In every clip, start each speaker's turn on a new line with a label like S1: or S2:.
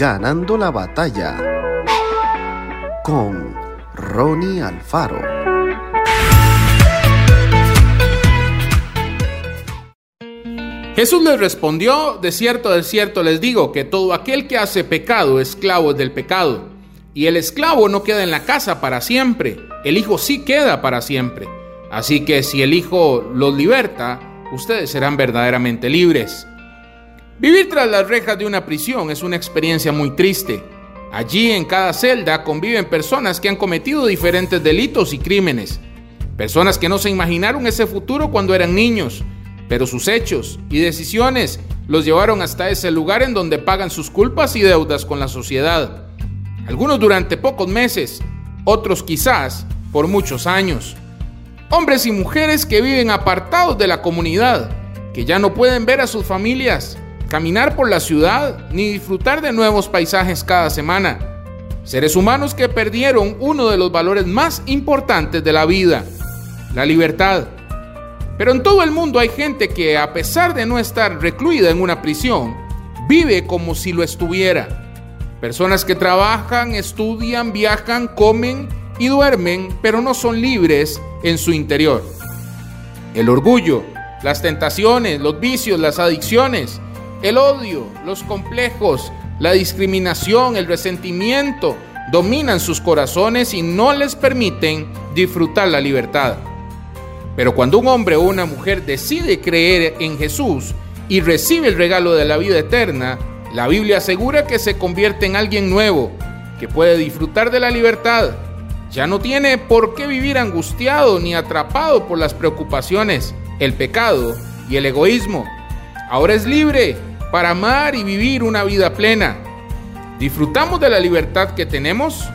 S1: Ganando la batalla con Ronnie Alfaro.
S2: Jesús les respondió, de cierto, de cierto les digo, que todo aquel que hace pecado, esclavo es del pecado. Y el esclavo no queda en la casa para siempre, el Hijo sí queda para siempre. Así que si el Hijo los liberta, ustedes serán verdaderamente libres. Vivir tras las rejas de una prisión es una experiencia muy triste. Allí en cada celda conviven personas que han cometido diferentes delitos y crímenes. Personas que no se imaginaron ese futuro cuando eran niños, pero sus hechos y decisiones los llevaron hasta ese lugar en donde pagan sus culpas y deudas con la sociedad. Algunos durante pocos meses, otros quizás por muchos años. Hombres y mujeres que viven apartados de la comunidad, que ya no pueden ver a sus familias, caminar por la ciudad ni disfrutar de nuevos paisajes cada semana. Seres humanos que perdieron uno de los valores más importantes de la vida, la libertad. Pero en todo el mundo hay gente que a pesar de no estar recluida en una prisión, vive como si lo estuviera. Personas que trabajan, estudian, viajan, comen y duermen, pero no son libres en su interior. El orgullo, las tentaciones, los vicios, las adicciones, el odio, los complejos, la discriminación, el resentimiento dominan sus corazones y no les permiten disfrutar la libertad. Pero cuando un hombre o una mujer decide creer en Jesús y recibe el regalo de la vida eterna, la Biblia asegura que se convierte en alguien nuevo, que puede disfrutar de la libertad, ya no tiene por qué vivir angustiado ni atrapado por las preocupaciones, el pecado y el egoísmo. Ahora es libre para amar y vivir una vida plena. ¿Disfrutamos de la libertad que tenemos?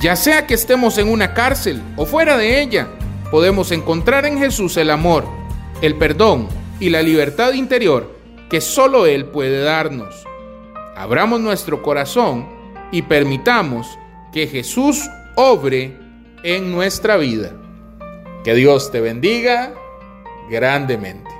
S2: Ya sea que estemos en una cárcel o fuera de ella, podemos encontrar en Jesús el amor, el perdón y la libertad interior que solo Él puede darnos. Abramos nuestro corazón y permitamos que Jesús obre en nuestra vida. Que Dios te bendiga grandemente.